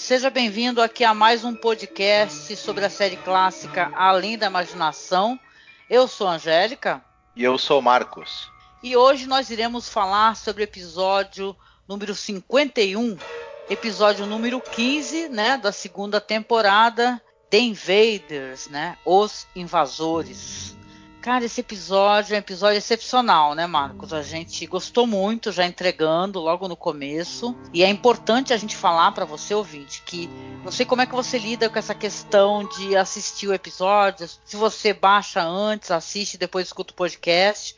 Seja bem-vindo aqui a mais um podcast sobre a série clássica Além da Imaginação. Eu sou a Angélica. E eu sou Marcos. E hoje nós iremos falar sobre o episódio número 51, episódio número 15, né, da segunda temporada, The Invaders, né, Os Invasores. Cara, esse episódio é um episódio excepcional, né, Marcos? A gente gostou muito, já entregando logo no começo. E é importante a gente falar para você, ouvinte, que não sei como é que você lida com essa questão de assistir o episódio, se você baixa antes, assiste, depois escuta o podcast.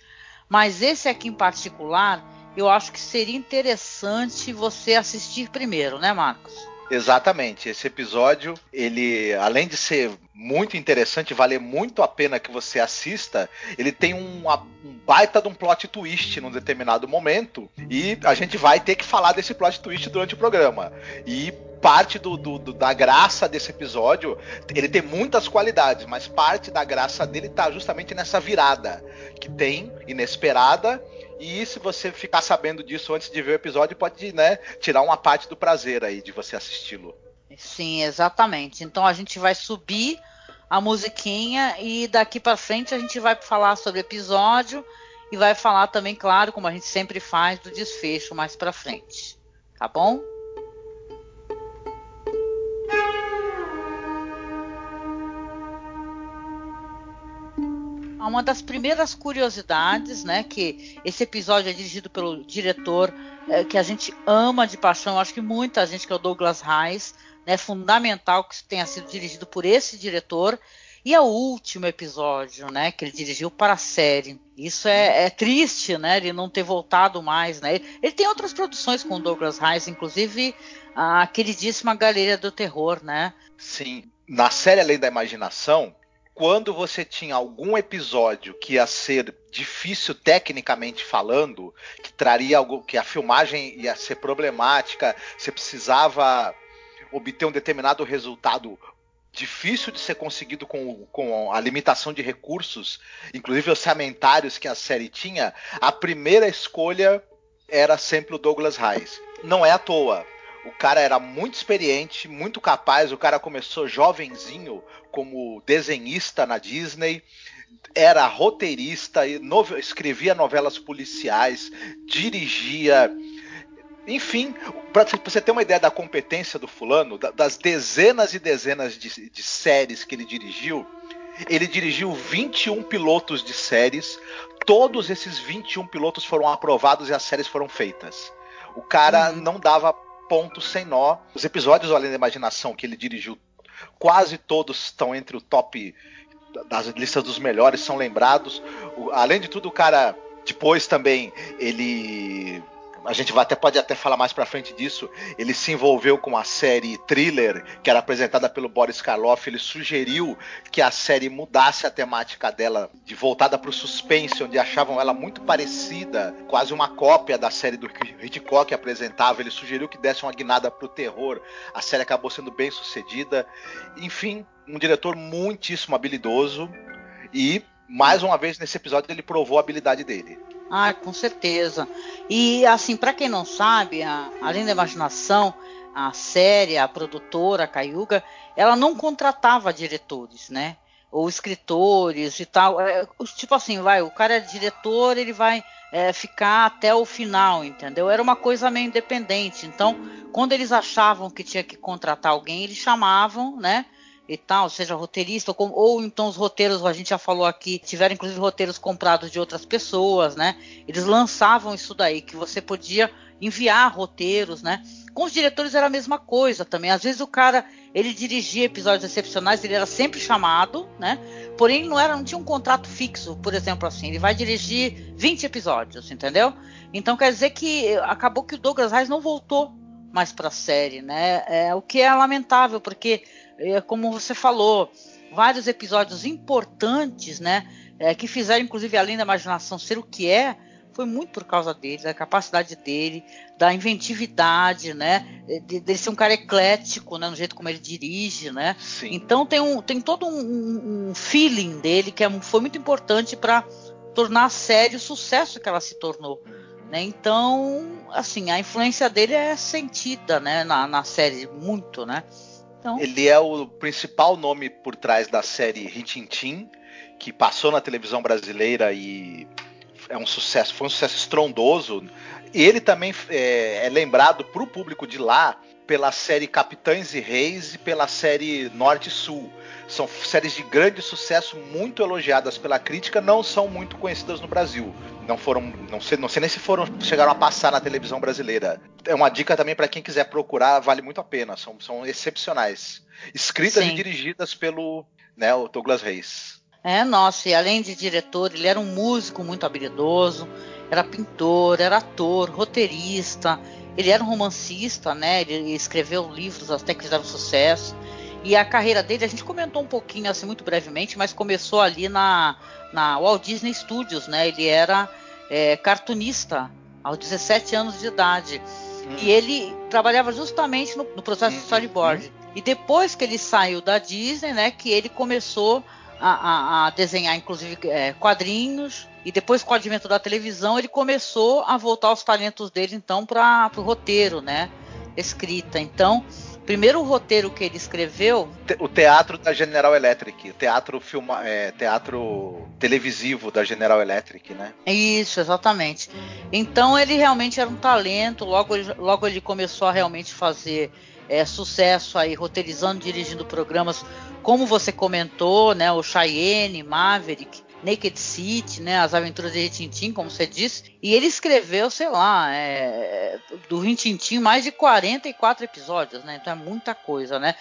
Mas esse aqui em particular, eu acho que seria interessante você assistir primeiro, né, Marcos? Exatamente. Esse episódio, ele, além de ser muito interessante, vale muito a pena que você assista, ele tem um, um baita de um plot twist num determinado momento. E a gente vai ter que falar desse plot twist durante o programa. E parte do, do, do, da graça desse episódio, ele tem muitas qualidades, mas parte da graça dele tá justamente nessa virada que tem, inesperada, e se você ficar sabendo disso antes de ver o episódio, pode né, tirar uma parte do prazer aí de você assisti-lo. Sim, exatamente. Então a gente vai subir a musiquinha e daqui para frente a gente vai falar sobre o episódio e vai falar também, claro, como a gente sempre faz, do desfecho mais para frente. Tá bom? Uma das primeiras curiosidades, né, que esse episódio é dirigido pelo diretor é, que a gente ama de paixão, acho que muita gente que é o Douglas Reis, né, fundamental que tenha sido dirigido por esse diretor. E é o último episódio, né, que ele dirigiu para a série. Isso é, é triste, né, ele não ter voltado mais, né. Ele, ele tem outras produções com o Douglas Reis, inclusive a queridíssima Galeria do Terror, né. Sim, na série Além da Imaginação, quando você tinha algum episódio que ia ser difícil tecnicamente falando, que traria algo, que a filmagem ia ser problemática, você precisava obter um determinado resultado difícil de ser conseguido com, com a limitação de recursos, inclusive orçamentários que a série tinha, a primeira escolha era sempre o Douglas Reis. Não é à toa. O cara era muito experiente, muito capaz. O cara começou jovenzinho como desenhista na Disney, era roteirista, escrevia novelas policiais, dirigia. Enfim, para você ter uma ideia da competência do fulano, das dezenas e dezenas de, de séries que ele dirigiu, ele dirigiu 21 pilotos de séries. Todos esses 21 pilotos foram aprovados e as séries foram feitas. O cara uhum. não dava ponto sem nó. Os episódios Além da Imaginação que ele dirigiu, quase todos estão entre o top das listas dos melhores, são lembrados. O, além de tudo, o cara depois também ele a gente vai até, pode até falar mais pra frente disso. Ele se envolveu com a série Thriller, que era apresentada pelo Boris Karloff. Ele sugeriu que a série mudasse a temática dela, de voltada pro suspense, onde achavam ela muito parecida, quase uma cópia da série do Hitchcock apresentava. Ele sugeriu que desse uma guinada pro terror. A série acabou sendo bem sucedida. Enfim, um diretor muitíssimo habilidoso. E, mais uma vez, nesse episódio, ele provou a habilidade dele. Ah, com certeza. E assim, para quem não sabe, a, além da imaginação, a série, a produtora, a Cayuga, ela não contratava diretores, né? Ou escritores e tal. É, tipo assim, vai, o cara é diretor, ele vai é, ficar até o final, entendeu? Era uma coisa meio independente. Então, quando eles achavam que tinha que contratar alguém, eles chamavam, né? E tal, seja roteirista, ou, ou, então os roteiros, a gente já falou aqui, tiveram inclusive roteiros comprados de outras pessoas, né? Eles lançavam isso daí, que você podia enviar roteiros, né? Com os diretores era a mesma coisa também. Às vezes o cara, ele dirigia episódios excepcionais, ele era sempre chamado, né? Porém não era, não tinha um contrato fixo, por exemplo, assim, ele vai dirigir 20 episódios, entendeu? Então quer dizer que acabou que o Douglas Reis não voltou mais para a série, né? É, o que é lamentável, porque, é, como você falou, vários episódios importantes, né? É, que fizeram, inclusive, além da imaginação ser o que é, foi muito por causa dele, da capacidade dele, da inventividade, né? De, de ser um cara eclético, né? No jeito como ele dirige, né? Sim. Então tem, um, tem todo um, um feeling dele que é, foi muito importante para tornar a série o sucesso que ela se tornou. Né? Então, assim, a influência dele é sentida, né, na, na série muito, né? Então... Ele é o principal nome por trás da série Rintintim, que passou na televisão brasileira e é um sucesso, foi um sucesso estrondoso. Ele também é, é lembrado para o público de lá pela série Capitães e Reis e pela série Norte e Sul. São séries de grande sucesso, muito elogiadas pela crítica, não são muito conhecidas no Brasil. Não foram, não sei, não sei nem se foram chegaram a passar na televisão brasileira. É uma dica também para quem quiser procurar, vale muito a pena. São, são excepcionais, escritas Sim. e dirigidas pelo né, o Douglas Reis. É, nossa, e além de diretor, ele era um músico muito habilidoso, era pintor, era ator, roteirista, ele era um romancista, né? Ele escreveu livros até que fizeram sucesso. E a carreira dele, a gente comentou um pouquinho assim muito brevemente, mas começou ali na, na Walt Disney Studios, né? Ele era é, cartunista aos 17 anos de idade. Hum. E ele trabalhava justamente no, no processo hum. de storyboard. Hum. E depois que ele saiu da Disney, né, que ele começou a, a, a desenhar, inclusive, é, quadrinhos. E depois, com o advento da televisão, ele começou a voltar os talentos dele, então, para o roteiro, né? Escrita. Então, primeiro roteiro que ele escreveu. O teatro da General Electric, o teatro, filma, é, teatro televisivo da General Electric, né? Isso, exatamente. Então ele realmente era um talento, logo, logo ele começou a realmente fazer é, sucesso aí, roteirizando, dirigindo programas, como você comentou, né? O Cheyenne, Maverick. Naked City, né, As Aventuras de Tintin, como você disse, e ele escreveu, sei lá, é, do Rintintim mais de 44 episódios, né? Então é muita coisa, né?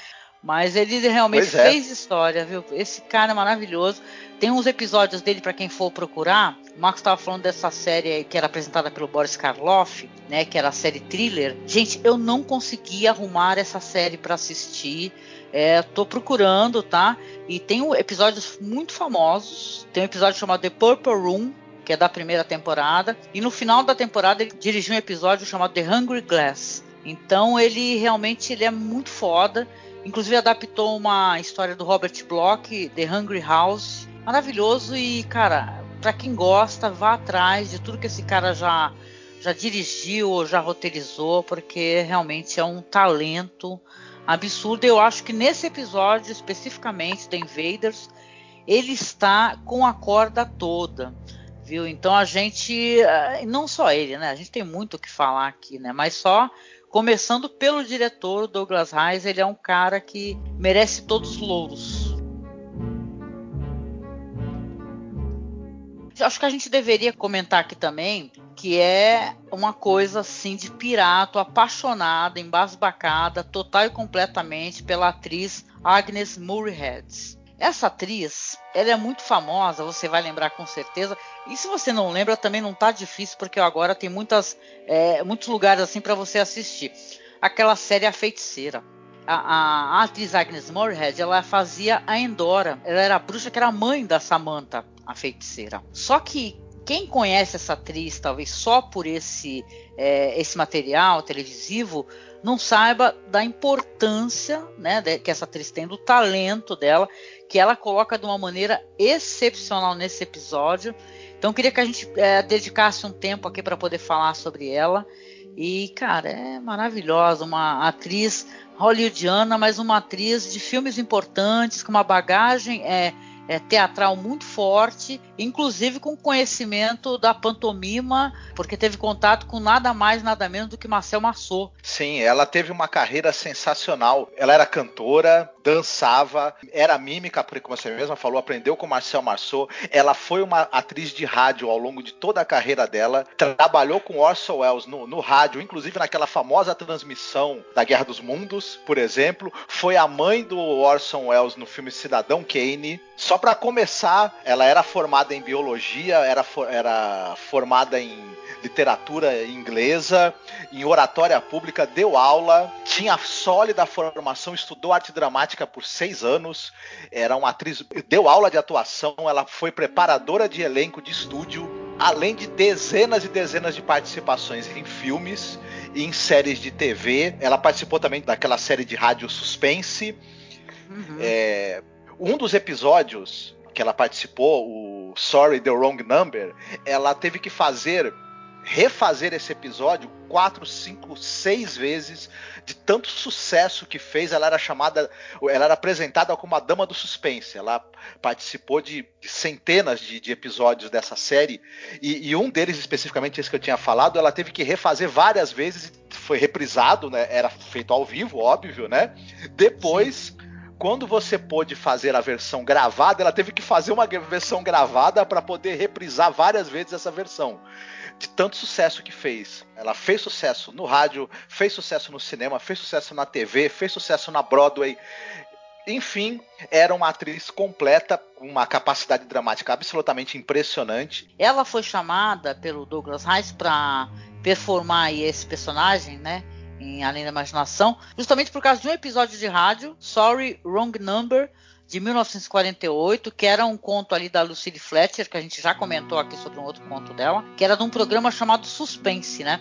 Mas ele realmente é. fez história, viu? Esse cara é maravilhoso. Tem uns episódios dele para quem for procurar. O Marcos estava falando dessa série que era apresentada pelo Boris Karloff, né? Que era a série Thriller. Gente, eu não consegui arrumar essa série para assistir. É, tô procurando, tá? E tem episódios muito famosos. Tem um episódio chamado The Purple Room, que é da primeira temporada. E no final da temporada ele dirigiu um episódio chamado The Hungry Glass. Então ele realmente ele é muito foda. Inclusive adaptou uma história do Robert Bloch, The Hungry House. Maravilhoso e, cara, para quem gosta, vá atrás de tudo que esse cara já já dirigiu ou já roteirizou, porque realmente é um talento absurdo. Eu acho que nesse episódio, especificamente da Invaders, ele está com a corda toda, viu? Então a gente, eh, não só ele, né? A gente tem muito o que falar aqui, né? Mas só começando pelo diretor Douglas Reis, ele é um cara que merece todos os louros. Acho que a gente deveria comentar aqui também que é uma coisa assim de pirato, apaixonada, embasbacada, total e completamente pela atriz Agnes Moorehead. Essa atriz, ela é muito famosa, você vai lembrar com certeza. E se você não lembra, também não tá difícil, porque agora tem muitas, é, muitos lugares assim para você assistir. Aquela série A Feiticeira. A, a, a, atriz Agnes Moorehead, ela fazia a Endora. Ela era a bruxa que era mãe da Samantha, a feiticeira. Só que quem conhece essa atriz, talvez só por esse, é, esse material televisivo, não saiba da importância né, que essa atriz tem, do talento dela, que ela coloca de uma maneira excepcional nesse episódio. Então, queria que a gente é, dedicasse um tempo aqui para poder falar sobre ela. E, cara, é maravilhosa, uma atriz hollywoodiana, mas uma atriz de filmes importantes, com uma bagagem. É, é, teatral muito forte, inclusive com conhecimento da pantomima, porque teve contato com nada mais, nada menos do que Marcel Marceau. Sim, ela teve uma carreira sensacional. Ela era cantora, dançava, era mímica, como você mesma falou, aprendeu com Marcel Marceau. Ela foi uma atriz de rádio ao longo de toda a carreira dela, trabalhou com Orson Welles no, no rádio, inclusive naquela famosa transmissão da Guerra dos Mundos, por exemplo. Foi a mãe do Orson Welles no filme Cidadão Kane. Só para começar, ela era formada em biologia, era, era formada em literatura inglesa, em oratória pública, deu aula, tinha sólida formação, estudou arte dramática por seis anos, era uma atriz, deu aula de atuação, ela foi preparadora de elenco de estúdio, além de dezenas e dezenas de participações em filmes e em séries de TV. Ela participou também daquela série de rádio Suspense. Uhum. É, um dos episódios que ela participou, o Sorry the Wrong Number, ela teve que fazer refazer esse episódio quatro, cinco, seis vezes de tanto sucesso que fez. Ela era chamada, ela era apresentada como a dama do suspense. Ela participou de, centenas de, de, episódios dessa série e, e, um deles especificamente esse que eu tinha falado, ela teve que refazer várias vezes. Foi reprisado, né? Era feito ao vivo, óbvio, né? Depois Sim quando você pôde fazer a versão gravada, ela teve que fazer uma versão gravada para poder reprisar várias vezes essa versão de tanto sucesso que fez. Ela fez sucesso no rádio, fez sucesso no cinema, fez sucesso na TV, fez sucesso na Broadway. Enfim, era uma atriz completa, com uma capacidade dramática absolutamente impressionante. Ela foi chamada pelo Douglas Rice para performar esse personagem, né? Em Além da Imaginação, justamente por causa de um episódio de rádio, Sorry, Wrong Number, de 1948, que era um conto ali da Lucille Fletcher, que a gente já comentou aqui sobre um outro conto dela, que era de um programa chamado Suspense, né?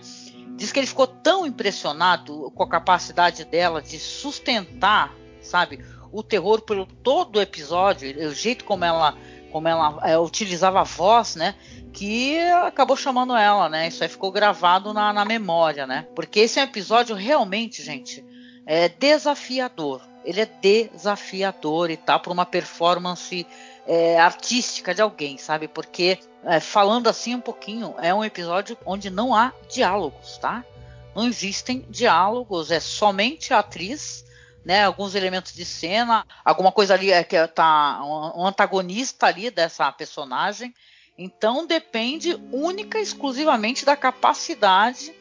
Diz que ele ficou tão impressionado com a capacidade dela de sustentar, sabe, o terror pelo todo o episódio, o jeito como ela como ela é, utilizava a voz, né? Que acabou chamando ela, né? Isso aí ficou gravado na, na memória, né? Porque esse é um episódio realmente, gente, é desafiador ele é desafiador e tá por uma performance é, artística de alguém, sabe? Porque é, falando assim um pouquinho, é um episódio onde não há diálogos, tá? Não existem diálogos, é somente a atriz, né? Alguns elementos de cena, alguma coisa ali é que tá um antagonista ali dessa personagem. Então depende única e exclusivamente da capacidade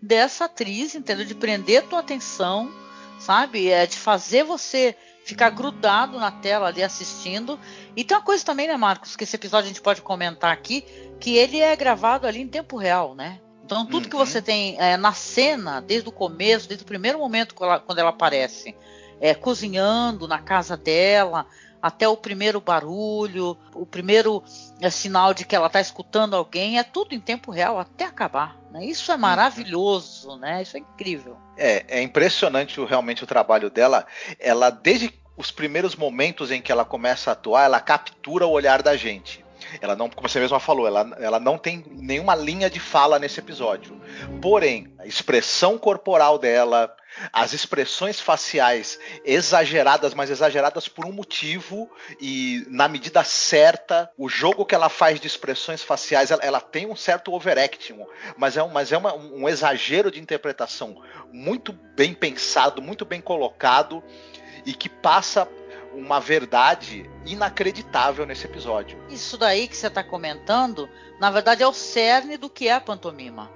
dessa atriz, entendeu? De prender tua atenção sabe? É de fazer você ficar grudado na tela ali assistindo. E tem uma coisa também, né, Marcos, que esse episódio a gente pode comentar aqui, que ele é gravado ali em tempo real, né? Então tudo uhum. que você tem é, na cena, desde o começo, desde o primeiro momento quando ela, quando ela aparece, é, cozinhando na casa dela, até o primeiro barulho, o primeiro é, sinal de que ela está escutando alguém, é tudo em tempo real até acabar. Né? Isso é uhum. maravilhoso, né? Isso é incrível. É, é impressionante realmente o trabalho dela. Ela, desde os primeiros momentos em que ela começa a atuar, ela captura o olhar da gente. Ela não, como você mesma falou, ela, ela não tem nenhuma linha de fala nesse episódio. Porém, a expressão corporal dela, as expressões faciais exageradas, mas exageradas por um motivo e na medida certa, o jogo que ela faz de expressões faciais, ela, ela tem um certo overacting, mas é, um, mas é uma, um exagero de interpretação muito bem pensado, muito bem colocado e que passa uma verdade inacreditável nesse episódio. Isso daí que você está comentando, na verdade é o cerne do que é a pantomima,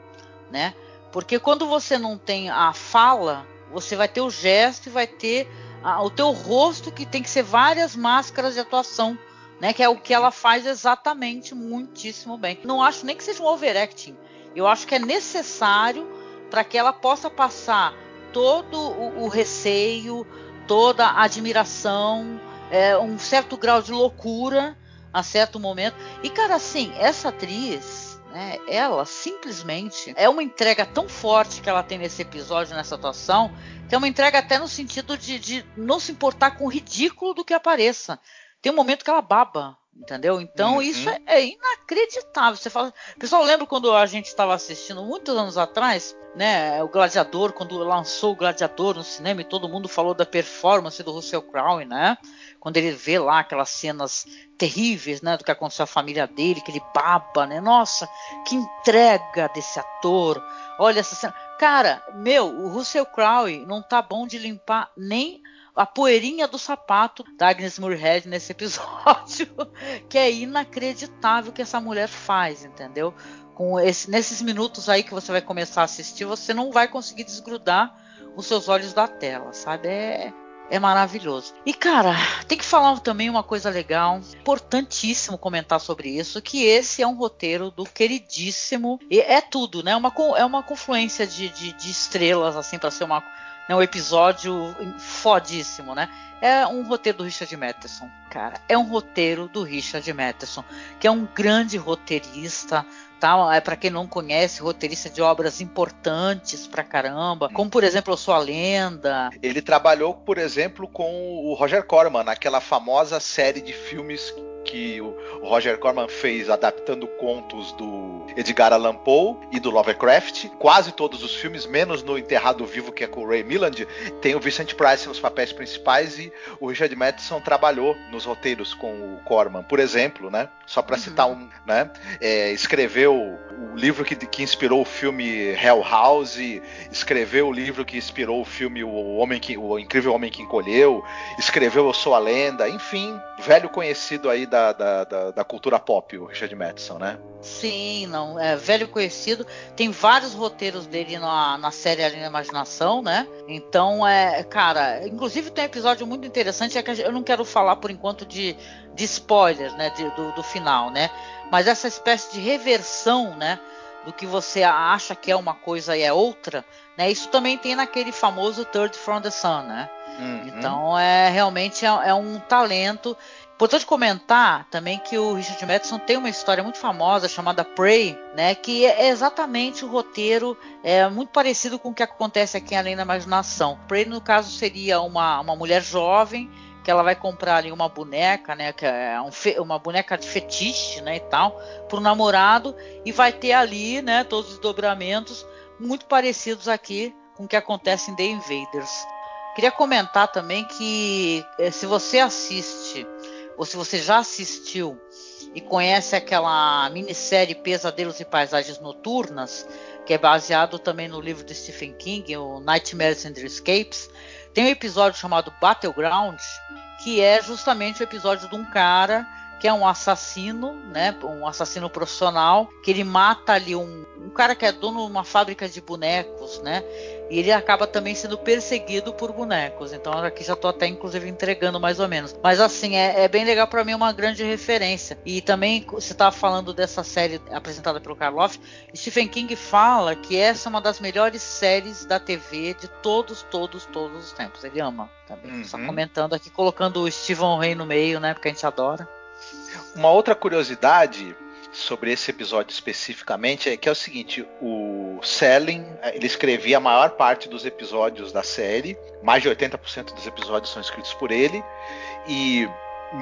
né? Porque quando você não tem a fala, você vai ter o gesto e vai ter a, o teu rosto que tem que ser várias máscaras de atuação, né? Que é o que ela faz exatamente muitíssimo bem. Não acho nem que seja um overacting. Eu acho que é necessário para que ela possa passar todo o, o receio, toda a admiração, é, um certo grau de loucura a certo momento. E cara, assim, essa atriz né? Ela simplesmente é uma entrega tão forte que ela tem nesse episódio, nessa atuação, que é uma entrega até no sentido de, de não se importar com o ridículo do que apareça. Tem um momento que ela baba, Entendeu? Então uhum. isso é, é, inacreditável. Você fala, pessoal, lembra quando a gente estava assistindo muitos anos atrás, né? O Gladiador, quando lançou o Gladiador no cinema e todo mundo falou da performance do Russell Crowe, né? Quando ele vê lá aquelas cenas terríveis, né? Do que aconteceu à família dele, que ele baba, né? Nossa, que entrega desse ator. Olha essa cena. Cara, meu, o Russell Crowe não tá bom de limpar nem a poeirinha do sapato da Agnes Moorehead nesse episódio, que é inacreditável que essa mulher faz, entendeu? Com esse, nesses minutos aí que você vai começar a assistir, você não vai conseguir desgrudar os seus olhos da tela, sabe? É, é maravilhoso. E cara, tem que falar também uma coisa legal, importantíssimo comentar sobre isso, que esse é um roteiro do queridíssimo, e é tudo, né? Uma, é uma confluência de, de, de estrelas assim para ser uma é um episódio fodíssimo, né? É um roteiro do Richard Matheson, cara. É um roteiro do Richard Matheson, que é um grande roteirista, tá? É para quem não conhece, roteirista de obras importantes pra caramba, como por exemplo, Eu Sou a Lenda. Ele trabalhou, por exemplo, com o Roger Corman, naquela famosa série de filmes que o Roger Corman fez adaptando contos do Edgar Allan Poe e do Lovecraft. Quase todos os filmes, menos no Enterrado Vivo, que é com o Ray Milland, tem o Vincent Price nos papéis principais e o Richard Matheson trabalhou nos roteiros com o Corman, por exemplo, né? Só para uhum. citar um, né? É, escreveu o livro que, que inspirou o filme Hell House, escreveu o livro que inspirou o filme O Homem que, o Incrível Homem que Encolheu, escreveu Eu Sou a Lenda, enfim, velho conhecido aí da, da, da, da cultura pop, o Richard Madison, né? Sim, não, é velho conhecido. Tem vários roteiros dele na, na série Além da Imaginação, né? Então, é, cara, inclusive tem um episódio muito interessante, é que eu não quero falar por enquanto de, de spoilers, né, de, do, do final, né? Mas essa espécie de reversão, né? do que você acha que é uma coisa e é outra, né? Isso também tem naquele famoso Third from the Sun, né? Uhum. Então é realmente é, é, um talento Importante comentar também que o Richard Madison tem uma história muito famosa chamada Prey, né, que é exatamente o roteiro é muito parecido com o que acontece aqui em Além da Imaginação. Prey, no caso, seria uma, uma mulher jovem que ela vai comprar ali uma boneca, né, que é um uma boneca de fetiche, né, e tal, para o namorado e vai ter ali, né, todos os dobramentos muito parecidos aqui com o que acontece em The Invaders. Queria comentar também que eh, se você assiste ou se você já assistiu e conhece aquela minissérie Pesadelos e Paisagens Noturnas, que é baseado também no livro de Stephen King, o Nightmares and Escapes, tem um episódio chamado Battleground, que é justamente o episódio de um cara que é um assassino, né, um assassino profissional, que ele mata ali um, um cara que é dono de uma fábrica de bonecos, né, e ele acaba também sendo perseguido por bonecos. Então aqui já estou até inclusive entregando mais ou menos. Mas assim, é, é bem legal para mim, uma grande referência. E também você estava falando dessa série apresentada pelo Karloff, Stephen King fala que essa é uma das melhores séries da TV de todos, todos, todos os tempos. Ele ama também. Uhum. Só comentando aqui, colocando o Stephen Rey no meio, né? Porque a gente adora. Uma outra curiosidade sobre esse episódio especificamente é que é o seguinte: o Selling ele escrevia a maior parte dos episódios da série, mais de 80% dos episódios são escritos por ele, e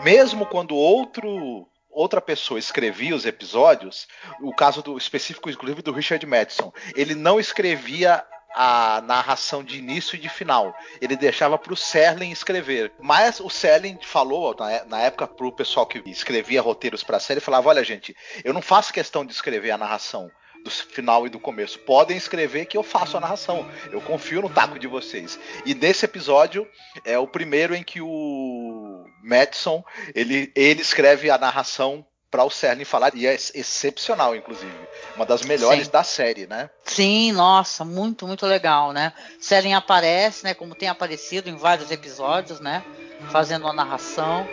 mesmo quando outro outra pessoa escrevia os episódios, o caso do específico inclusive do Richard Madison, ele não escrevia a narração de início e de final. Ele deixava para o Serling escrever. Mas o Serling falou na, na época para o pessoal que escrevia roteiros para a série, falava: olha gente, eu não faço questão de escrever a narração do final e do começo. Podem escrever que eu faço a narração. Eu confio no taco de vocês. E nesse episódio é o primeiro em que o Madison ele, ele escreve a narração para o Cern falar, e é excepcional, inclusive. Uma das melhores Sim. da série, né? Sim, nossa, muito, muito legal, né? Cern aparece, né? Como tem aparecido em vários episódios, né? Fazendo a narração.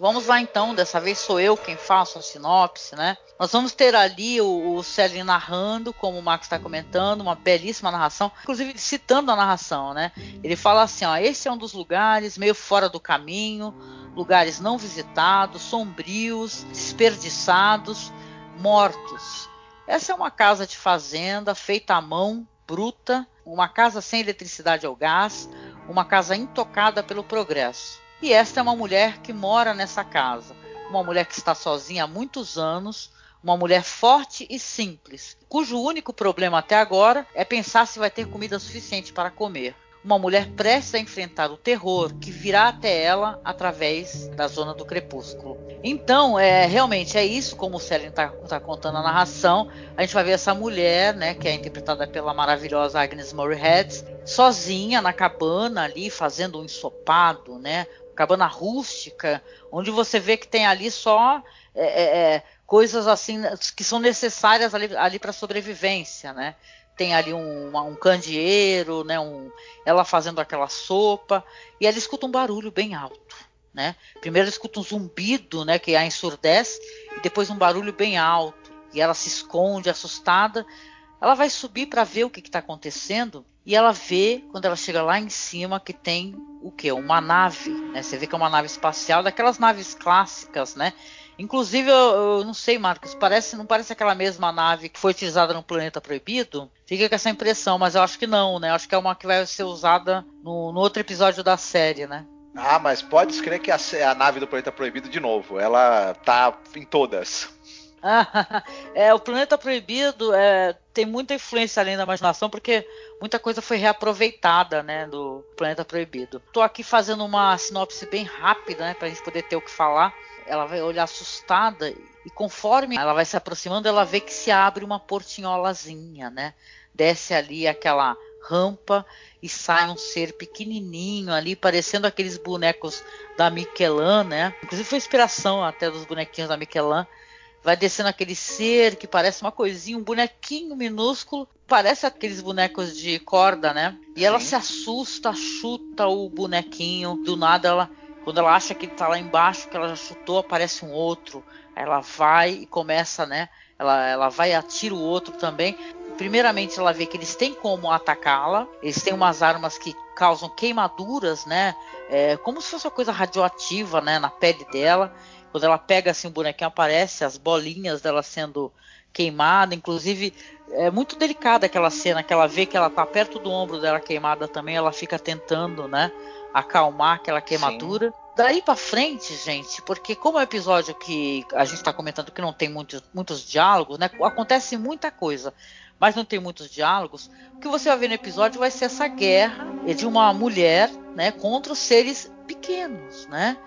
Vamos lá então, dessa vez sou eu quem faço a sinopse, né? Nós vamos ter ali o, o narrando, como o Max está comentando, uma belíssima narração, inclusive citando a narração, né? Ele fala assim: ó, esse é um dos lugares meio fora do caminho, lugares não visitados, sombrios, desperdiçados, mortos. Essa é uma casa de fazenda feita à mão, bruta, uma casa sem eletricidade ou gás, uma casa intocada pelo progresso. E esta é uma mulher que mora nessa casa, uma mulher que está sozinha há muitos anos, uma mulher forte e simples, cujo único problema até agora é pensar se vai ter comida suficiente para comer uma mulher prestes a enfrentar o terror que virá até ela através da zona do crepúsculo. Então, é realmente é isso, como o Célio está tá contando a narração. A gente vai ver essa mulher, né, que é interpretada pela maravilhosa Agnes Moorehead, sozinha na cabana ali, fazendo um ensopado, né, cabana rústica, onde você vê que tem ali só é, é, é coisas assim que são necessárias ali, ali para sobrevivência, né? tem ali um, um candeeiro, né, um, ela fazendo aquela sopa, e ela escuta um barulho bem alto. Né? Primeiro ela escuta um zumbido, né, que a ensurdece, e depois um barulho bem alto. E ela se esconde, assustada. Ela vai subir para ver o que está acontecendo, e ela vê, quando ela chega lá em cima, que tem o que? Uma nave. Né? Você vê que é uma nave espacial, daquelas naves clássicas, né? Inclusive, eu, eu, não sei, Marcos, parece, não parece aquela mesma nave que foi utilizada no Planeta Proibido? Fica com essa impressão, mas eu acho que não, né? Eu acho que é uma que vai ser usada no, no outro episódio da série, né? Ah, mas pode escrever que a, a nave do Planeta Proibido de novo. Ela tá em todas. é, o Planeta Proibido é, tem muita influência além da imaginação, porque muita coisa foi reaproveitada, né, do Planeta Proibido. Estou aqui fazendo uma sinopse bem rápida, né, para a gente poder ter o que falar ela vai olhar assustada e conforme ela vai se aproximando, ela vê que se abre uma portinholazinha, né? Desce ali aquela rampa e sai um ser pequenininho ali, parecendo aqueles bonecos da Michelin, né? Inclusive foi inspiração até dos bonequinhos da Michelin. Vai descendo aquele ser que parece uma coisinha, um bonequinho minúsculo, parece aqueles bonecos de corda, né? E ela Sim. se assusta, chuta o bonequinho, do nada ela quando ela acha que ele está lá embaixo, que ela já chutou, aparece um outro. Aí ela vai e começa, né? Ela, ela vai e atira o outro também. Primeiramente, ela vê que eles têm como atacá-la. Eles têm umas armas que causam queimaduras, né? É, como se fosse uma coisa radioativa, né? Na pele dela. Quando ela pega assim o bonequinho, aparece as bolinhas dela sendo queimada. Inclusive, é muito delicada aquela cena que ela vê que ela tá perto do ombro dela queimada também. Ela fica tentando, né? acalmar aquela queimadura. Sim. Daí para frente, gente, porque como é um episódio que a gente está comentando que não tem muitos, muitos diálogos, né? Acontece muita coisa, mas não tem muitos diálogos. O que você vai ver no episódio vai ser essa guerra de uma mulher, né, contra os seres pequenos, né?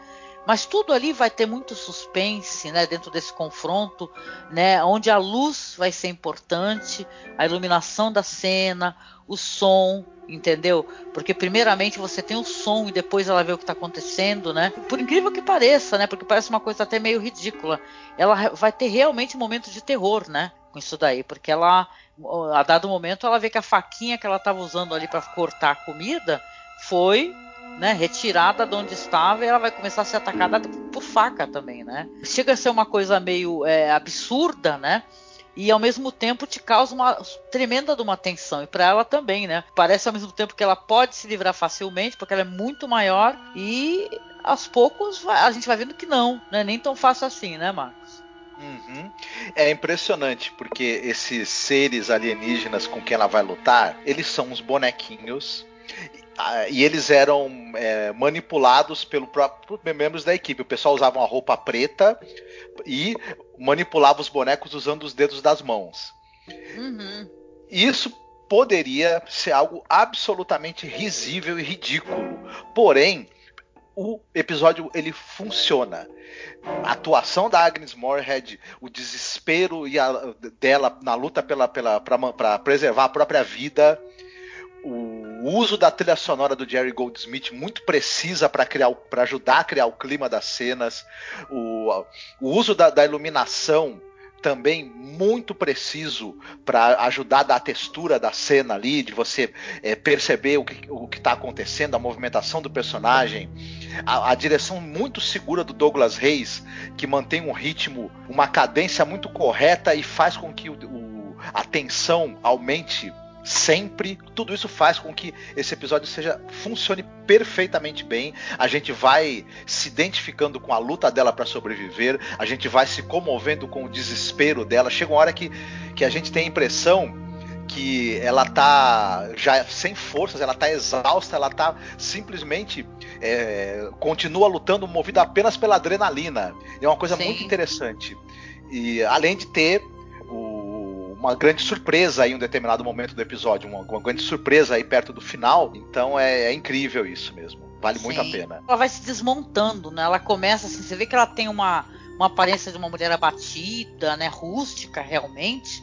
Mas tudo ali vai ter muito suspense, né, dentro desse confronto, né, onde a luz vai ser importante, a iluminação da cena, o som, entendeu? Porque primeiramente você tem o som e depois ela vê o que está acontecendo, né? Por incrível que pareça, né? Porque parece uma coisa até meio ridícula. Ela vai ter realmente momentos de terror, né? Com isso daí, porque ela, a dado momento, ela vê que a faquinha que ela estava usando ali para cortar a comida foi né, retirada de onde estava e ela vai começar a ser atacada por faca também, né? Chega a ser uma coisa meio é, absurda, né? e ao mesmo tempo te causa uma tremenda de uma tensão e para ela também, né? Parece ao mesmo tempo que ela pode se livrar facilmente porque ela é muito maior e aos poucos a gente vai vendo que não, não é nem tão fácil assim, né, Marcos? Uhum. É impressionante porque esses seres alienígenas com quem ela vai lutar, eles são uns bonequinhos ah, e eles eram é, manipulados pelo próprio membros da equipe. O pessoal usava uma roupa preta e manipulava os bonecos usando os dedos das mãos. Uhum. Isso poderia ser algo absolutamente risível e ridículo. Porém, o episódio ele funciona. A atuação da Agnes Moorehead, o desespero e a, dela na luta pela, pela para preservar a própria vida, o uso da trilha sonora do Jerry Goldsmith muito precisa para criar para ajudar a criar o clima das cenas. O, o uso da, da, iluminação também muito preciso para ajudar a dar a textura da cena ali, de você é, perceber o que o está acontecendo, a movimentação do personagem, a, a, direção muito segura do Douglas Reis, que mantém um ritmo, uma cadência muito correta e faz com que o, o a tensão aumente sempre. Tudo isso faz com que esse episódio seja funcione perfeitamente bem. A gente vai se identificando com a luta dela para sobreviver, a gente vai se comovendo com o desespero dela. Chega uma hora que, que a gente tem a impressão que ela tá já sem forças, ela tá exausta, ela tá simplesmente é, continua lutando movida apenas pela adrenalina. É uma coisa Sim. muito interessante. E além de ter uma grande surpresa em um determinado momento do episódio, uma, uma grande surpresa aí perto do final. Então é, é incrível isso mesmo. Vale Sim. muito a pena. Ela vai se desmontando, né? Ela começa assim, você vê que ela tem uma, uma aparência de uma mulher abatida, né? Rústica realmente.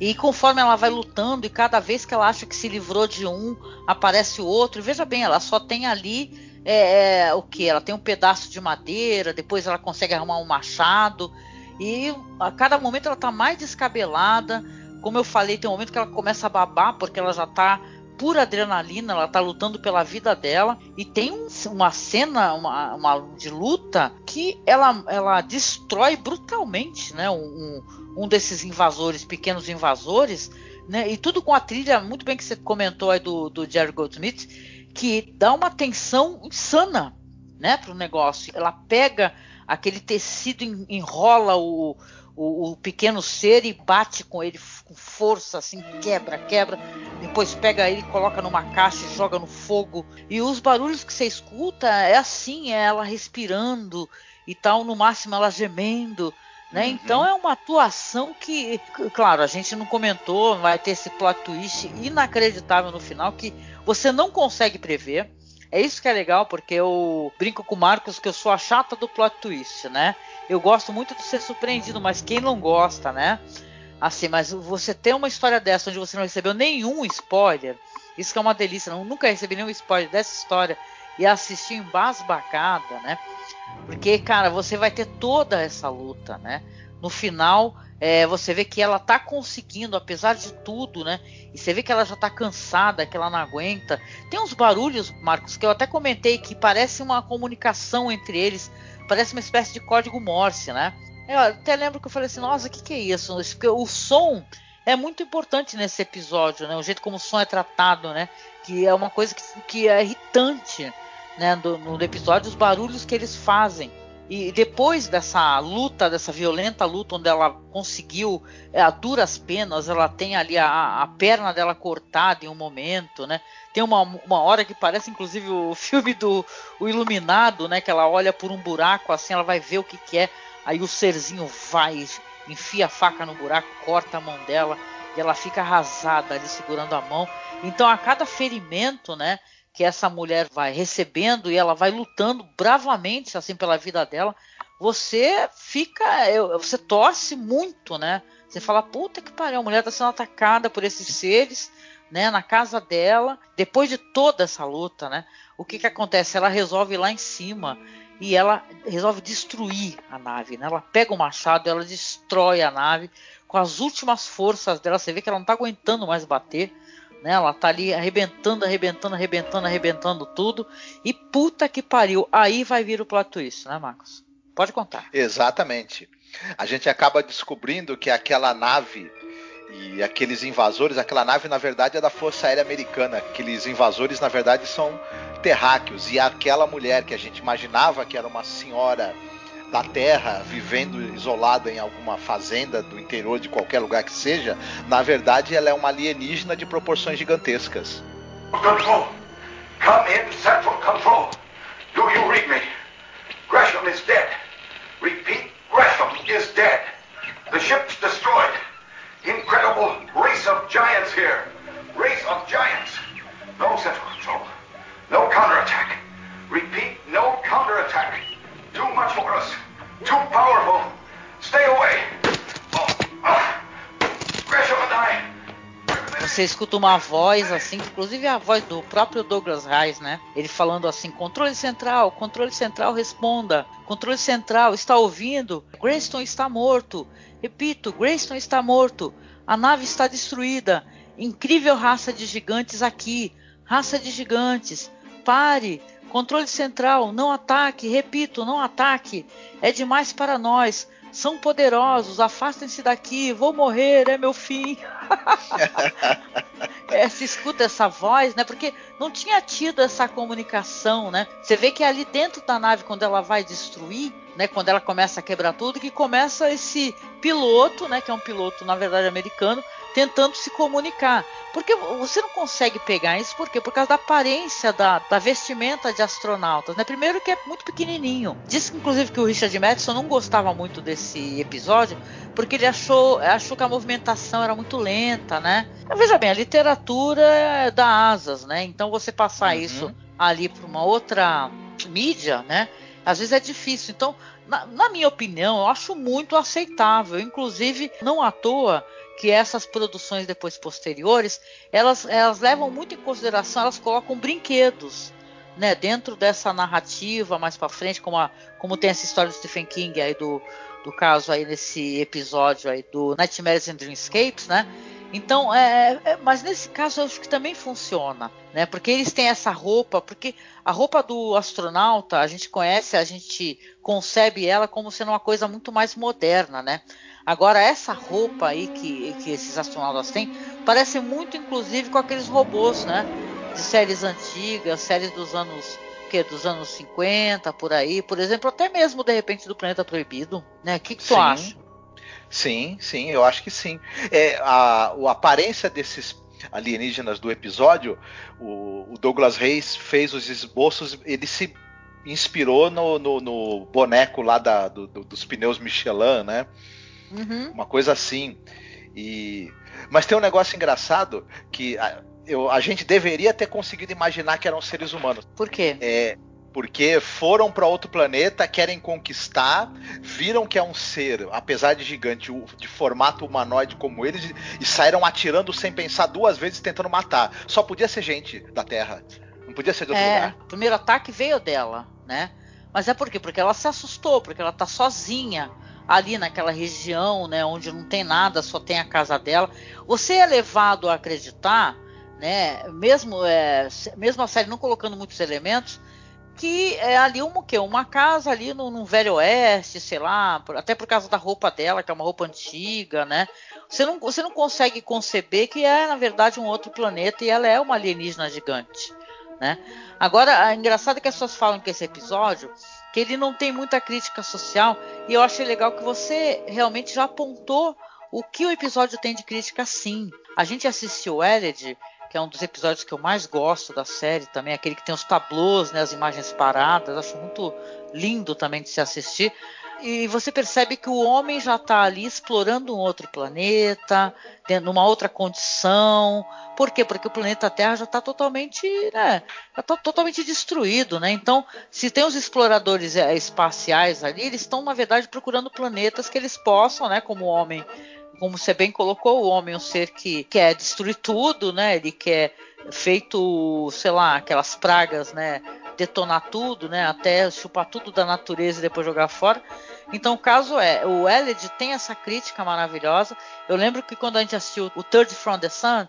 E conforme ela vai lutando, e cada vez que ela acha que se livrou de um, aparece o outro. E veja bem, ela só tem ali é, é, o que? Ela tem um pedaço de madeira, depois ela consegue arrumar um machado. E a cada momento ela está mais descabelada. Como eu falei, tem um momento que ela começa a babar, porque ela já está pura adrenalina, ela tá lutando pela vida dela. E tem um, uma cena uma, uma, de luta que ela, ela destrói brutalmente né, um, um desses invasores, pequenos invasores. Né, e tudo com a trilha, muito bem que você comentou aí do, do Jerry Goldsmith, que dá uma tensão insana né, o negócio. Ela pega aquele tecido, enrola o, o, o, pequeno ser e bate com ele com força, assim, quebra, quebra. Depois pega ele, coloca numa caixa e joga no fogo. E os barulhos que você escuta é assim, é ela respirando e tal, no máximo ela gemendo. Né? Uhum. Então é uma atuação que, claro, a gente não comentou, vai ter esse plot twist inacreditável no final que você não consegue prever. É isso que é legal, porque eu brinco com o Marcos que eu sou a chata do plot twist, né? Eu gosto muito de ser surpreendido, mas quem não gosta, né? Assim, mas você ter uma história dessa onde você não recebeu nenhum spoiler, isso que é uma delícia, não, nunca recebi nenhum spoiler dessa história e assistir embasbacada, né? Porque, cara, você vai ter toda essa luta, né? No final, é, você vê que ela tá conseguindo, apesar de tudo, né? E você vê que ela já tá cansada, que ela não aguenta. Tem uns barulhos, Marcos, que eu até comentei que parece uma comunicação entre eles, parece uma espécie de código Morse, né? Eu até lembro que eu falei assim, nossa, o que, que é isso? O som é muito importante nesse episódio, né? O jeito como o som é tratado, né? Que é uma coisa que, que é irritante, né? Do, no episódio, os barulhos que eles fazem. E depois dessa luta, dessa violenta luta, onde ela conseguiu, é, a duras penas, ela tem ali a, a, perna dela cortada em um momento, né? Tem uma, uma hora que parece, inclusive, o filme do o Iluminado, né? Que ela olha por um buraco, assim, ela vai ver o que, que é. Aí o serzinho vai, enfia a faca no buraco, corta a mão dela e ela fica arrasada ali segurando a mão. Então, a cada ferimento, né? Que essa mulher vai recebendo e ela vai lutando bravamente assim pela vida dela, você fica, você torce muito, né? Você fala, puta que pariu, a mulher está sendo atacada por esses seres, né, na casa dela, depois de toda essa luta, né? O que que acontece? Ela resolve ir lá em cima e ela resolve destruir a nave, né? Ela pega o machado, ela destrói a nave com as últimas forças dela. Você vê que ela não está aguentando mais bater. Né? Ela tá ali arrebentando, arrebentando, arrebentando, arrebentando tudo. E puta que pariu. Aí vai vir o plot twist, né, Marcos? Pode contar. Exatamente. A gente acaba descobrindo que aquela nave e aqueles invasores, aquela nave na verdade é da Força Aérea Americana. Aqueles invasores na verdade são terráqueos. E aquela mulher que a gente imaginava que era uma senhora da Terra, vivendo isolada em alguma fazenda do interior de qualquer lugar que seja, na verdade ela é uma alienígena de proporções gigantescas. Control. Come in central control. Do you read me? Gresham is dead. Repeat, Gresham is dead. The ship's destroyed. Incredible race of giants here. Race of giants. No central control. No counterattack. Repeat, no counterattack. Too much for us. Too powerful. Stay away. Você escuta uma voz assim, inclusive a voz do próprio Douglas Reis, né? Ele falando assim: controle central, controle central, responda. Controle central, está ouvindo? Greyston está morto. Repito, Greyston está morto. A nave está destruída. Incrível raça de gigantes aqui. Raça de gigantes. Pare. Controle central, não ataque, repito, não ataque. É demais para nós. São poderosos, afastem-se daqui, vou morrer, é meu fim. é, se escuta essa voz, né? Porque não tinha tido essa comunicação, né? Você vê que ali dentro da nave, quando ela vai destruir, né? Quando ela começa a quebrar tudo, que começa esse piloto, né? Que é um piloto, na verdade, americano, tentando se comunicar. Porque você não consegue pegar isso, por quê? Por causa da aparência da, da vestimenta de astronautas. Né? Primeiro que é muito pequenininho. Diz inclusive que o Richard Madison não gostava muito desse episódio, porque ele achou, achou que a movimentação era muito lenta, né? Mas veja bem, a literatura dá asas, né? Então você passar uhum. isso ali para uma outra mídia, né? Às vezes é difícil. Então, na, minha opinião, eu acho muito aceitável. Inclusive, não à toa que essas produções depois posteriores, elas, elas levam muito em consideração, elas colocam brinquedos, né, dentro dessa narrativa mais para frente, como, a, como tem essa história do Stephen King aí do, do caso aí nesse episódio aí do Nightmares and Dreamscapes, né? Então, é, é, mas nesse caso eu acho que também funciona, né? Porque eles têm essa roupa, porque a roupa do astronauta a gente conhece, a gente concebe ela como sendo uma coisa muito mais moderna, né? Agora essa roupa aí que, que esses astronautas têm parece muito, inclusive, com aqueles robôs, né? De séries antigas, séries dos anos que dos anos 50 por aí, por exemplo, até mesmo de repente do Planeta Proibido, né? O que, que tu acha? Sim, sim, eu acho que sim. É, a, a aparência desses alienígenas do episódio, o, o, Douglas Reis fez os esboços, ele se inspirou no, no, no boneco lá da, do, do, dos pneus Michelin, né? Uhum. Uma coisa assim. E... Mas tem um negócio engraçado que a, eu, a gente deveria ter conseguido imaginar que eram seres humanos. Por quê? É, porque foram para outro planeta, querem conquistar, viram que é um ser, apesar de gigante, de formato humanoide como eles, e saíram atirando sem pensar duas vezes tentando matar. Só podia ser gente da Terra. Não podia ser de outro é, lugar. O primeiro ataque veio dela, né? Mas é por quê? Porque ela se assustou, porque ela tá sozinha ali naquela região, né, onde não tem nada, só tem a casa dela. Você é levado a acreditar, né, mesmo é, mesmo a série não colocando muitos elementos, que é ali uma, que, uma casa ali no, no, Velho Oeste, sei lá, até por causa da roupa dela, que é uma roupa antiga, né? Você não, você não consegue conceber que é, na verdade, um outro planeta e ela é uma alienígena gigante, né? Agora, é engraçado que as pessoas falam que esse episódio, que ele não tem muita crítica social, e eu achei legal que você realmente já apontou o que o episódio tem de crítica sim. A gente assistiu o Eled que é um dos episódios que eu mais gosto da série também, aquele que tem os tablôs, né, as imagens paradas, acho muito lindo também de se assistir. E você percebe que o homem já está ali explorando um outro planeta, numa outra condição. Por quê? Porque o planeta Terra já está totalmente, né, já tá totalmente destruído, né? Então, se tem os exploradores é, espaciais ali, eles estão na verdade procurando planetas que eles possam, né, como o homem como você bem colocou, o homem é um ser que quer destruir tudo, né? Ele quer feito, sei lá, aquelas pragas, né? Detonar tudo, né? Até chupar tudo da natureza e depois jogar fora. Então o caso é, o Eled tem essa crítica maravilhosa. Eu lembro que quando a gente assistiu o Third from the Sun,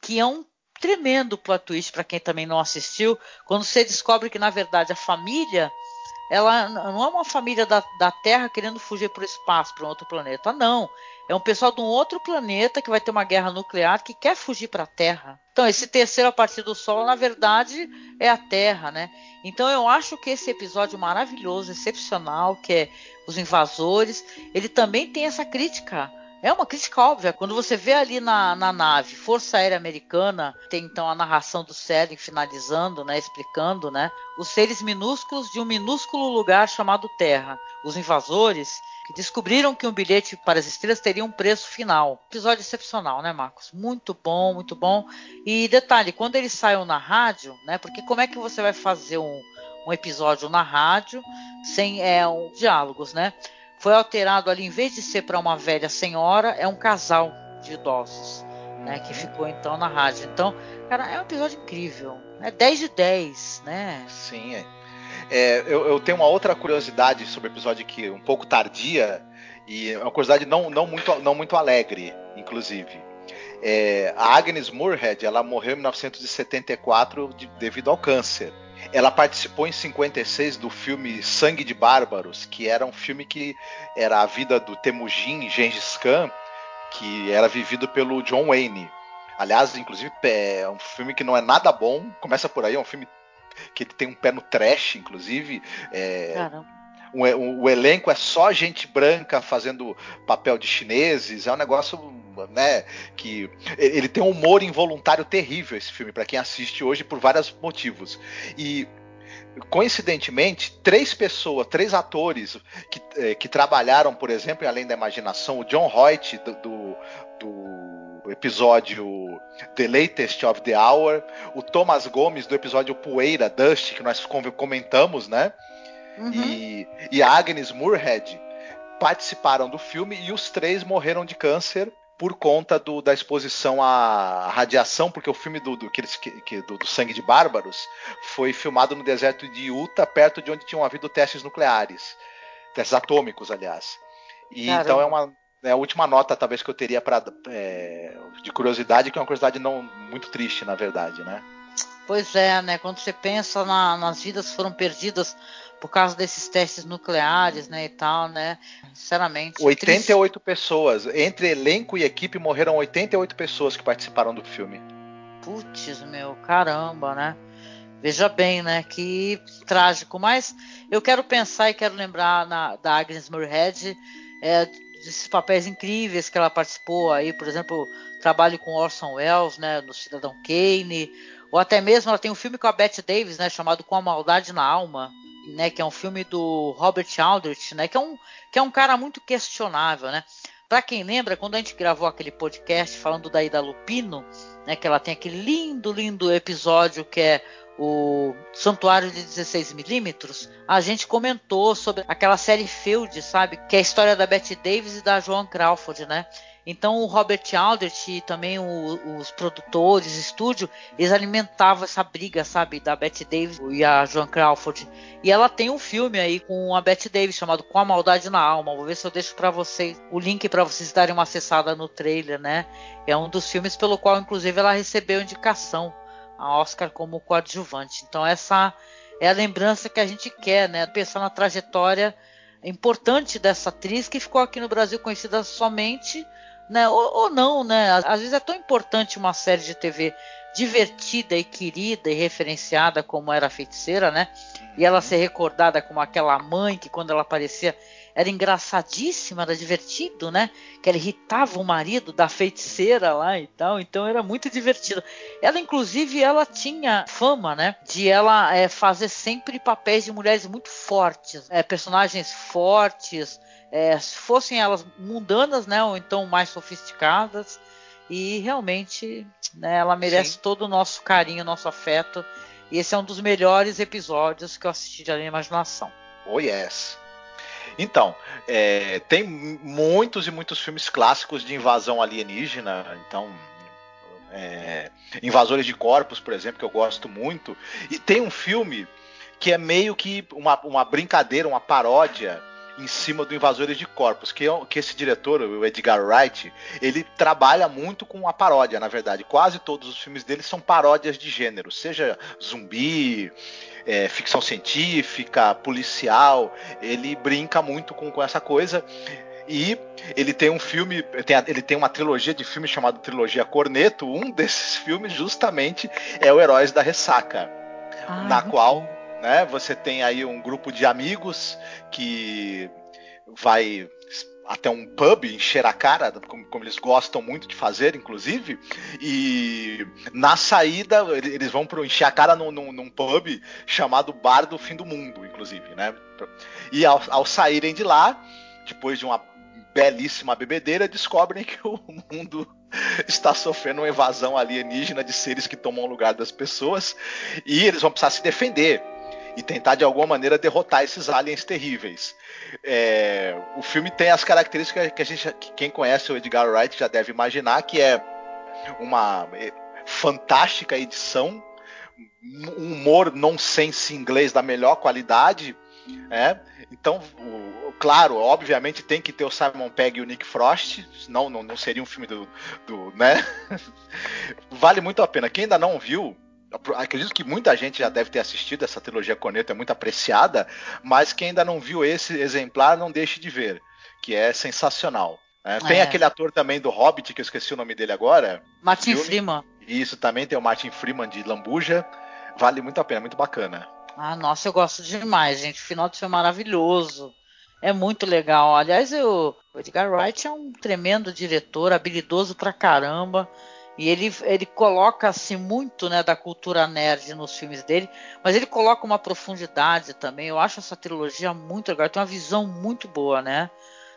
que é um tremendo plot twist para quem também não assistiu, quando você descobre que na verdade a família ela não é uma família da, da Terra querendo fugir para o espaço, para um outro planeta. Não. É um pessoal de um outro planeta que vai ter uma guerra nuclear que quer fugir para a Terra. Então, esse terceiro a partir do Sol, na verdade, é a Terra, né? Então, eu acho que esse episódio maravilhoso, excepcional, que é os invasores, ele também tem essa crítica é uma crítica óbvia. Quando você vê ali na, na nave Força Aérea Americana, tem então a narração do Selig finalizando, né, explicando, né, os seres minúsculos de um minúsculo lugar chamado Terra. Os invasores que descobriram que um bilhete para as estrelas teria um preço final. Episódio excepcional, né, Marcos? Muito bom, muito bom. E detalhe, quando eles saiam na rádio, né, porque como é que você vai fazer um, um episódio na rádio sem é, um, diálogos, né? Foi alterado ali, em vez de ser para uma velha senhora, é um casal de idosos, né, que ficou então na rádio. Então, cara, é um episódio incrível. É 10 de 10, né? Sim, é. é eu, eu, tenho uma outra curiosidade sobre o episódio que é um pouco tardia e é uma curiosidade não, não, muito, não muito alegre, inclusive. É, a Agnes Moorehead, ela morreu em 1974 de, devido ao câncer. Ela participou em 56 do filme Sangue de Bárbaros, que era um filme que era a vida do Temujin Gengis Khan, que era vivido pelo John Wayne. Aliás, inclusive, é um filme que não é nada bom. Começa por aí, é um filme que tem um pé no trash, inclusive. É, o, o, o, elenco é só gente branca fazendo papel de chineses. É um negócio, né, que ele tem um humor involuntário terrível esse filme para quem assiste hoje por vários motivos. E coincidentemente, três pessoas, três atores que, eh, que trabalharam, por exemplo, em Além da Imaginação, o John Hoyt do, do, do episódio The Latest of the Hour, o Thomas Gomes do episódio Poeira, Dust, que nós comentamos, né? Uhum. E, e a Agnes Moorehead participaram do filme e os três morreram de câncer por conta do, da exposição à radiação, porque o filme do, do, que, que, do, do, Sangue de Bárbaros foi filmado no deserto de Utah, perto de onde tinham havido testes nucleares, testes atômicos, aliás. E Caramba. então é uma é a última nota, talvez, que eu teria para é, de curiosidade, que é uma curiosidade não muito triste, na verdade, né? Pois é, né? Quando você pensa na, nas vidas que foram perdidas por causa desses testes nucleares, né, e tal, né? Sinceramente. 88 triste. pessoas, entre elenco e equipe morreram 88 pessoas que participaram do filme. Putz, meu, caramba, né? Veja bem, né? Que trágico. Mas eu quero pensar e quero lembrar na, da Agnes Moorehead é, desses papéis incríveis que ela participou aí, por exemplo, trabalho com Orson Welles, né, no Cidadão Kane, ou até mesmo ela tem um filme com a Bette Davis, né, chamado Com a Maldade na Alma, né, que é um filme do Robert Aldrich, né, que é um que é um cara muito questionável, né? Para quem lembra, quando a gente gravou aquele podcast falando da Ida Lupino, né, que ela tem aquele lindo, lindo episódio que é o Santuário de 16 milímetros, a gente comentou sobre aquela série Field, sabe, que é a história da Betty Davis e da Joan Crawford, né? Então o Robert Aldrich e também o, os produtores, estúdio, eles alimentavam essa briga, sabe, da Betty Davis e a Joan Crawford. E ela tem um filme aí com a Betty Davis chamado Com a Maldade na Alma. Vou ver se eu deixo para vocês o link para vocês darem uma acessada no trailer, né? É um dos filmes pelo qual inclusive ela recebeu indicação a Oscar como coadjuvante. Então essa é a lembrança que a gente quer, né? Pensar na trajetória importante dessa atriz que ficou aqui no Brasil conhecida somente né? Ou, ou, não, né? Às vezes é tão importante uma série de TV divertida e querida e referenciada como era a feiticeira, né? E ela ser recordada como aquela mãe que quando ela aparecia era engraçadíssima, era divertido, né? Que ela irritava o marido da feiticeira lá e tal, então era muito divertido. Ela, inclusive, ela tinha fama, né? De ela é, fazer sempre papéis de mulheres muito fortes, é, personagens fortes, é, fossem elas mundanas, né, ou então mais sofisticadas. E realmente né, ela merece Sim. todo o nosso carinho, nosso afeto. E esse é um dos melhores episódios que eu assisti de Além Imaginação. Oh yes! Então, é, tem muitos e muitos filmes clássicos de invasão alienígena. Então, é, Invasores de Corpos, por exemplo, que eu gosto muito. E tem um filme que é meio que uma, uma brincadeira, uma paródia em cima do Invasores de Corpos, que, é que esse diretor, o Edgar Wright, ele trabalha muito com a paródia, na verdade. Quase todos os filmes dele são paródias de gênero, seja zumbi, é, ficção científica, policial. Ele brinca muito com, com essa coisa. E ele tem um filme, tem, ele tem uma trilogia de filmes chamada Trilogia Corneto. Um desses filmes, justamente, é o Heróis da Ressaca, ah, na qual né? Você tem aí um grupo de amigos que vai até um pub encher a cara, como, como, eles gostam muito de fazer, inclusive, e na saída eles vão para encher a cara num, num, num, pub chamado Bar do Fim do Mundo, inclusive, né? E ao, ao saírem de lá, depois de uma belíssima bebedeira, descobrem que o mundo está sofrendo uma invasão alienígena de seres que tomam o lugar das pessoas e eles vão precisar se defender e tentar de alguma maneira derrotar esses aliens terríveis. É, o filme tem as características que a gente, que quem conhece o Edgar Wright já deve imaginar, que é uma é, fantástica edição, um humor nonsense inglês da melhor qualidade, é, então, o, claro, obviamente tem que ter o Simon Pegg e o Nick Frost, senão não, não seria um filme do, do né? vale muito a pena. Quem ainda não viu, acredito que muita gente já deve ter assistido essa trilogia Corneta, é muito apreciada, mas quem ainda não viu esse exemplar, não deixe de ver, que é sensacional. É, tem é. aquele ator também do Hobbit, que eu esqueci o nome dele agora. Martin Freeman. Isso, também tem o Martin Freeman de Lambuja. Vale muito a pena, muito bacana. Ah, nossa, eu gosto demais, gente. O final de filme é maravilhoso. É muito legal. Aliás, eu, o Edgar Wright é um tremendo diretor, habilidoso pra caramba. E ele, ele coloca assim muito né, da cultura nerd nos filmes dele, mas ele coloca uma profundidade também. Eu acho essa trilogia muito legal. Tem uma visão muito boa, né?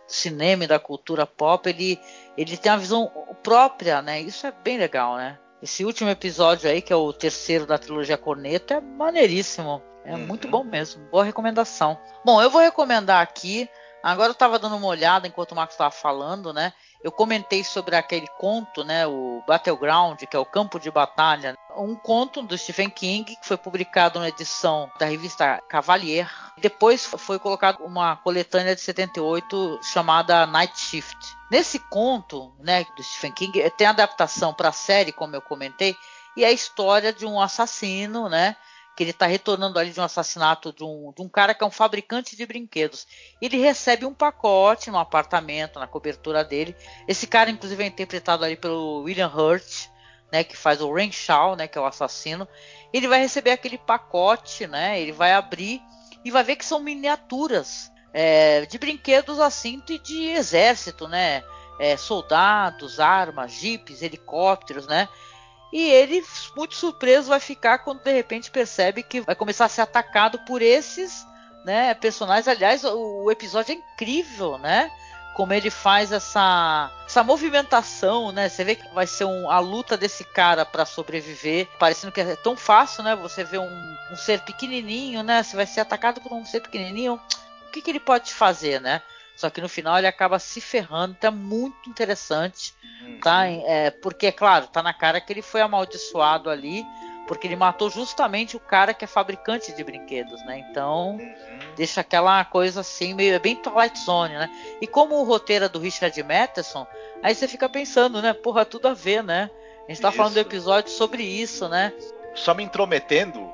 Do cinema e da cultura pop. Ele, ele tem uma visão própria, né? Isso é bem legal, né? Esse último episódio aí, que é o terceiro da trilogia Corneta, é maneiríssimo. É uhum. muito bom mesmo. Boa recomendação. Bom, eu vou recomendar aqui. Agora eu estava dando uma olhada enquanto o Marcos estava falando, né? Eu comentei sobre aquele conto, né? O Battleground, que é o campo de batalha. Um conto do Stephen King que foi publicado na edição da revista Cavalier. Depois foi colocado uma coletânea de 78 chamada Night Shift. Nesse conto, né, do Stephen King, tem adaptação para a série, como eu comentei, e é a história de um assassino, né? Que ele está retornando ali de um assassinato de um, de um cara que é um fabricante de brinquedos. Ele recebe um pacote no apartamento, na cobertura dele. Esse cara, inclusive, é interpretado ali pelo William Hurt, né, que faz o Renshaw, né, que é o assassino. Ele vai receber aquele pacote, né, ele vai abrir e vai ver que são miniaturas é, de brinquedos assim de, de exército, né, é, soldados, armas, jipes, helicópteros, né. E ele, muito surpreso, vai ficar quando de repente percebe que vai começar a ser atacado por esses né, personagens. Aliás, o, episódio é incrível, né? Como ele faz essa, essa movimentação, né? Você vê que vai ser um, a luta desse cara para sobreviver, parecendo que é tão fácil, né? Você vê um, um ser pequenininho, né? Você vai ser atacado por um ser pequenininho. O que, que ele pode fazer, né? Só que no final ele acaba se ferrando, tá muito interessante, uhum. tá? É, porque, claro, tá na cara que ele foi amaldiçoado ali, porque ele matou justamente o cara que é fabricante de brinquedos, né? Então, uhum. deixa aquela coisa assim, meio é bem Twilight Zone, né? E como o roteiro é do Richard Matheson, aí você fica pensando, né? Porra, tudo a ver, né? A gente tá isso. falando do episódio sobre isso, né? Só me intrometendo,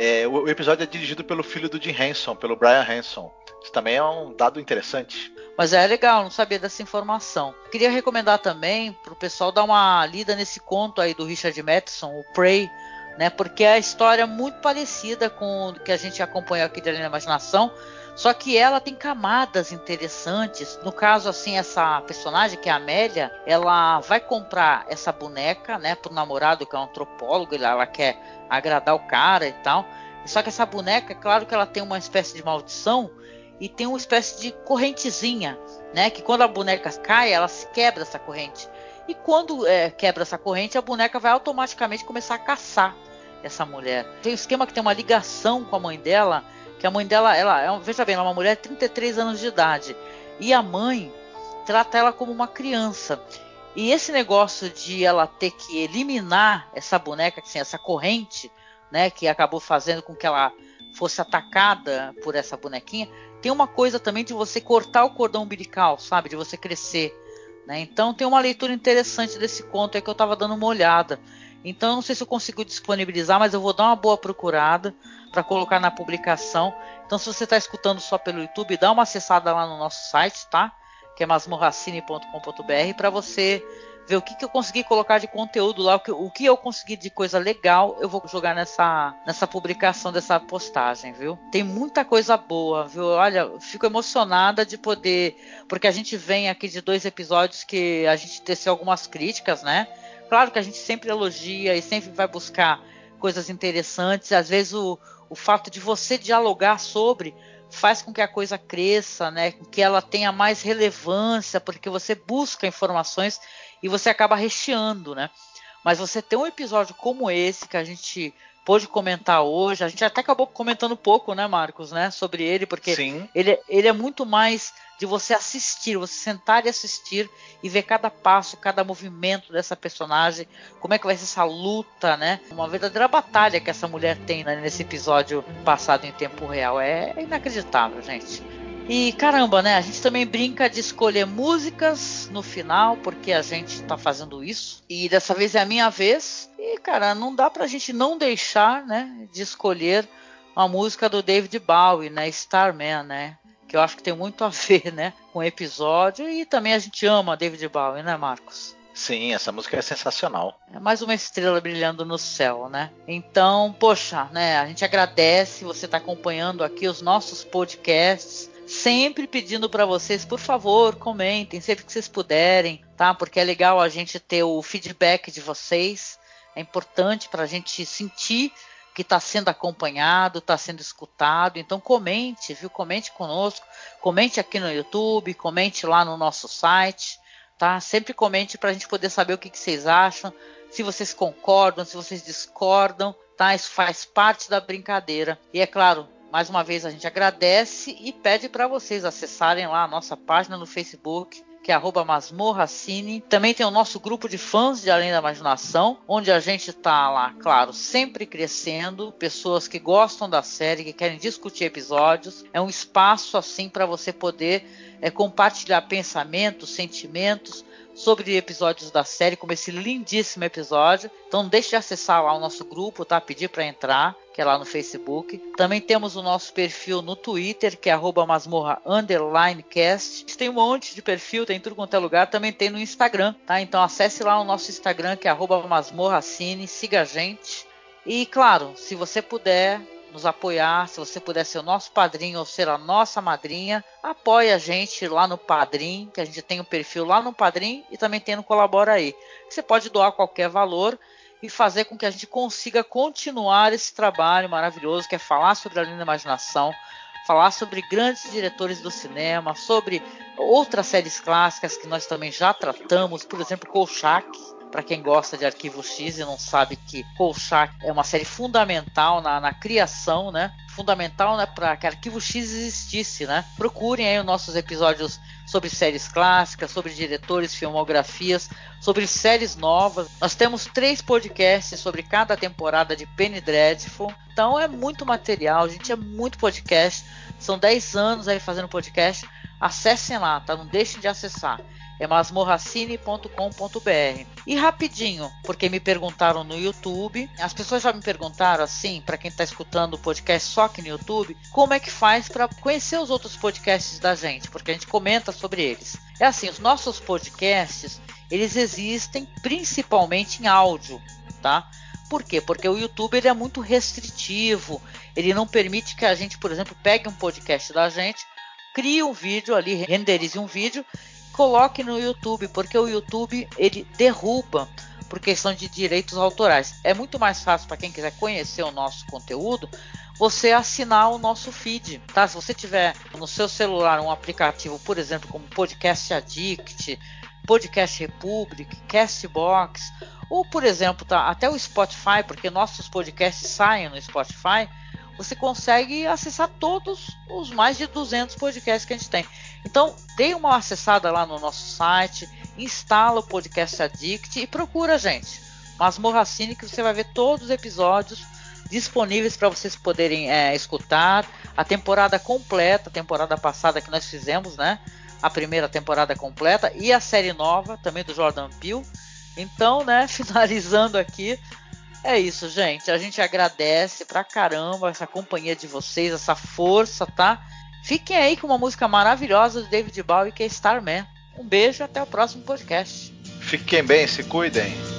é, o, o episódio é dirigido pelo filho do Jim Henson, pelo Brian Henson. Isso também é um dado interessante. Mas é legal, não sabia dessa informação. Queria recomendar também para o pessoal dar uma lida nesse conto aí do Richard Matheson, o Prey, né? Porque a história é muito parecida com o que a gente acompanhou aqui da Imaginação, só que ela tem camadas interessantes. No caso, assim, essa personagem, que é a Amélia, ela vai comprar essa boneca, né, pro namorado, que é um antropólogo, ela quer agradar o cara e tal. Só que essa boneca, é claro que ela tem uma espécie de maldição, e tem uma espécie de correntezinha, né? Que quando a boneca cai, ela se quebra essa corrente. E quando é, quebra essa corrente, a boneca vai automaticamente começar a caçar essa mulher. Tem um esquema que tem uma ligação com a mãe dela, que a mãe dela, ela, é, veja bem, ela é uma mulher de 33 anos de idade. E a mãe trata ela como uma criança. E esse negócio de ela ter que eliminar essa boneca, assim, essa corrente, né, que acabou fazendo com que ela fosse atacada por essa bonequinha, tem uma coisa também de você cortar o cordão umbilical, sabe? De você crescer. Né? Então tem uma leitura interessante desse conto aí que eu estava dando uma olhada. Então não sei se eu consigo disponibilizar, mas eu vou dar uma boa procurada para colocar na publicação. Então se você está escutando só pelo YouTube, dá uma acessada lá no nosso site, tá? Que é masmorracine.com.br para você ver o que, que eu consegui colocar de conteúdo lá, o que, o que eu consegui de coisa legal, eu vou jogar nessa, nessa publicação dessa postagem, viu? Tem muita coisa boa, viu? Olha, fico emocionada de poder, porque a gente vem aqui de dois episódios que a gente teceu algumas críticas, né? Claro que a gente sempre elogia e sempre vai buscar coisas interessantes. Às vezes o, o fato de você dialogar sobre faz com que a coisa cresça, né? Que ela tenha mais relevância, porque você busca informações e você acaba recheando, né? Mas você tem um episódio como esse que a gente pôde comentar hoje, a gente até acabou comentando pouco, né, Marcos, né, sobre ele, porque Sim. Ele, ele é muito mais de você assistir, você sentar e assistir e ver cada passo, cada movimento dessa personagem, como é que vai ser essa luta, né? Uma verdadeira batalha que essa mulher tem né, nesse episódio passado em tempo real. É inacreditável, gente. E caramba, né? A gente também brinca de escolher músicas no final, porque a gente tá fazendo isso. E dessa vez é a minha vez. E, cara, não dá pra gente não deixar, né, de escolher uma música do David Bowie, né? Starman, né? Que eu acho que tem muito a ver, né, com o episódio. E também a gente ama David Bowie, né, Marcos? Sim, essa música é sensacional. É mais uma estrela brilhando no céu, né? Então, poxa, né? A gente agradece você estar tá acompanhando aqui os nossos podcasts. Sempre pedindo para vocês, por favor, comentem sempre que vocês puderem, tá? Porque é legal a gente ter o feedback de vocês. É importante para a gente sentir que está sendo acompanhado, está sendo escutado. Então comente, viu? Comente conosco, comente aqui no YouTube, comente lá no nosso site tá? Sempre comente para a gente poder saber o que, que, vocês acham, se vocês concordam, se vocês discordam, tá? Isso faz parte da brincadeira. E é claro, mais uma vez a gente agradece e pede para vocês acessarem lá a nossa página no Facebook, que é arroba masmorracine. Também tem o nosso grupo de fãs de Além da Imaginação, onde a gente está lá, claro, sempre crescendo, pessoas que gostam da série, que querem discutir episódios. É um espaço assim para você poder é, compartilhar pensamentos, sentimentos sobre episódios da série, como esse lindíssimo episódio. Então deixe de acessar lá o nosso grupo, tá? Pedir para entrar, que é lá no Facebook. Também temos o nosso perfil no Twitter, que é masmorra cast. Tem um monte de perfil, tem tudo quanto é lugar. Também tem no Instagram, tá? Então acesse lá o nosso Instagram, que é masmorracine, siga a gente. E claro, se você puder, nos apoiar, se você puder ser o nosso padrinho ou ser a nossa madrinha, apoie a gente lá no Padrim, que a gente tem um perfil lá no Padrim e também tem no Colabora aí. Você pode doar qualquer valor e fazer com que a gente consiga continuar esse trabalho maravilhoso que é falar sobre a linda imaginação, falar sobre grandes diretores do cinema, sobre outras séries clássicas que nós também já tratamos, por exemplo, Kolchak, para quem gosta de Arquivo X e não sabe que Kolchak é uma série fundamental na, na criação, né? Fundamental né, para que Arquivo X existisse, né? Procurem aí os nossos episódios sobre séries clássicas, sobre diretores, filmografias, sobre séries novas. Nós temos três podcasts sobre cada temporada de Penny Dreadful. Então é muito material, gente, é muito podcast. São 10 anos aí fazendo podcast. Acessem lá, tá? Não deixem de acessar é masmorracine.com.br. E rapidinho, porque me perguntaram no YouTube, as pessoas já me perguntaram assim, para quem está escutando o podcast só aqui no YouTube, como é que faz para conhecer os outros podcasts da gente, porque a gente comenta sobre eles. É assim, os nossos podcasts, eles existem principalmente em áudio, tá? Por quê? Porque o YouTube ele é muito restritivo, ele não permite que a gente, por exemplo, pegue um podcast da gente, crie um vídeo ali, renderize um vídeo coloque no YouTube, porque o YouTube ele derruba por questão de direitos autorais. É muito mais fácil para quem quiser conhecer o nosso conteúdo você assinar o nosso feed, tá? Se você tiver no seu celular um aplicativo, por exemplo, como Podcast Addict, Podcast Republic, Castbox, ou por exemplo, tá, até o Spotify, porque nossos podcasts saem no Spotify, você consegue acessar todos os mais de 200 podcasts que a gente tem. Então, dê uma acessada lá no nosso site, instala o Podcast Addict e procura a gente. Masmorra Cine, que você vai ver todos os episódios disponíveis para vocês poderem é, escutar. A temporada completa, a temporada passada que nós fizemos, né? A primeira temporada completa e a série nova também do Jordan Peele. Então, né, finalizando aqui, é isso, gente. A gente agradece pra caramba essa companhia de vocês, essa força, tá? Fiquem aí com uma música maravilhosa do David Bowie que é Starman. Um beijo até o próximo podcast. Fiquem bem, se cuidem.